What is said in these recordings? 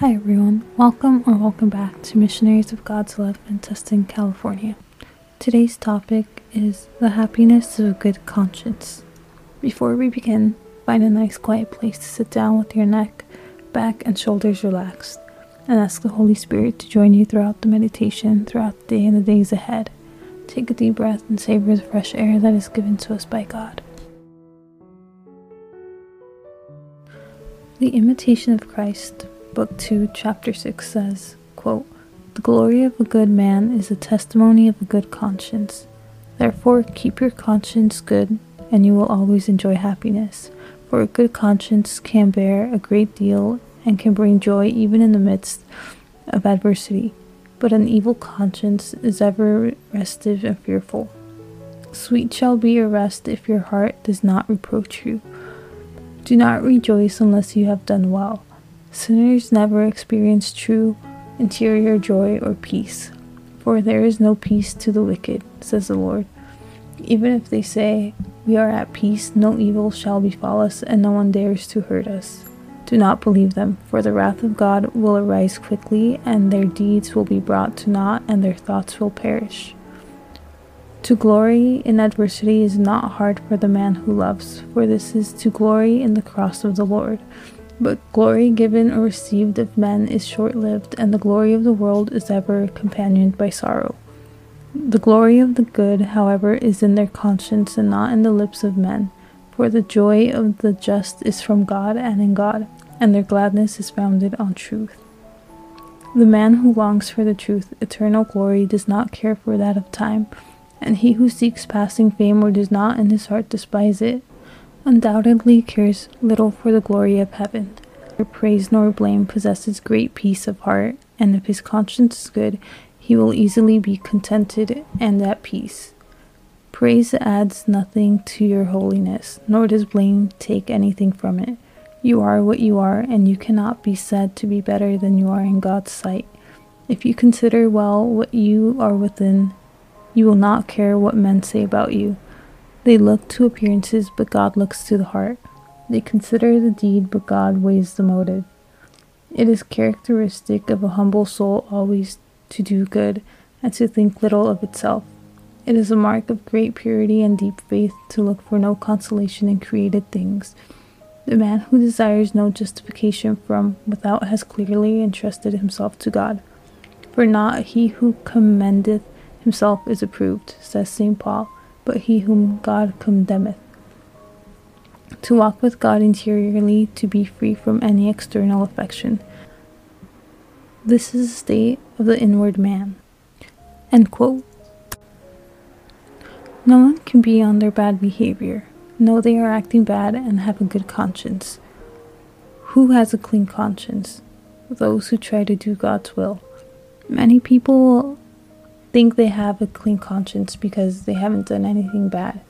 Hi everyone, welcome or welcome back to Missionaries of God's Love in Tustin, California. Today's topic is the happiness of a good conscience. Before we begin, find a nice quiet place to sit down with your neck, back, and shoulders relaxed, and ask the Holy Spirit to join you throughout the meditation, throughout the day and the days ahead. Take a deep breath and savor the fresh air that is given to us by God. The Imitation of Christ Book 2, Chapter 6 says, quote, The glory of a good man is the testimony of a good conscience. Therefore, keep your conscience good, and you will always enjoy happiness. For a good conscience can bear a great deal and can bring joy even in the midst of adversity. But an evil conscience is ever restive and fearful. Sweet shall be your rest if your heart does not reproach you. Do not rejoice unless you have done well Sinners never experience true interior joy or peace, for there is no peace to the wicked, says the Lord. Even if they say, We are at peace, no evil shall befall us, and no one dares to hurt us. Do not believe them, for the wrath of God will arise quickly, and their deeds will be brought to naught, and their thoughts will perish. To glory in adversity is not hard for the man who loves, for this is to glory in the cross of the Lord. But glory given or received of men is short lived, and the glory of the world is ever companioned by sorrow. The glory of the good, however, is in their conscience and not in the lips of men, for the joy of the just is from God and in God, and their gladness is founded on truth. The man who longs for the truth, eternal glory, does not care for that of time, and he who seeks passing fame or does not in his heart despise it, undoubtedly cares little for the glory of heaven. Neither praise nor blame possesses great peace of heart, and if his conscience is good, he will easily be contented and at peace. Praise adds nothing to your holiness, nor does blame take anything from it. You are what you are, and you cannot be said to be better than you are in God's sight. If you consider well what you are within, you will not care what men say about you. They look to appearances, but God looks to the heart. They consider the deed, but God weighs the motive. It is characteristic of a humble soul always to do good and to think little of itself. It is a mark of great purity and deep faith to look for no consolation in created things. The man who desires no justification from without has clearly entrusted himself to God. For not he who commendeth himself is approved, says St. Paul but he whom God condemneth. To walk with God interiorly, to be free from any external affection. This is the state of the inward man. End quote. No one can be on their bad behavior, know they are acting bad, and have a good conscience. Who has a clean conscience? Those who try to do God's will. Many people think they have a clean conscience because they haven't done anything bad.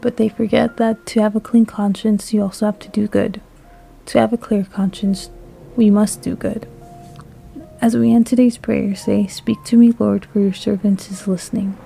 But they forget that to have a clean conscience, you also have to do good. To have a clear conscience, we must do good. As we end today's prayer, say, Speak to me, Lord, for your servant is listening.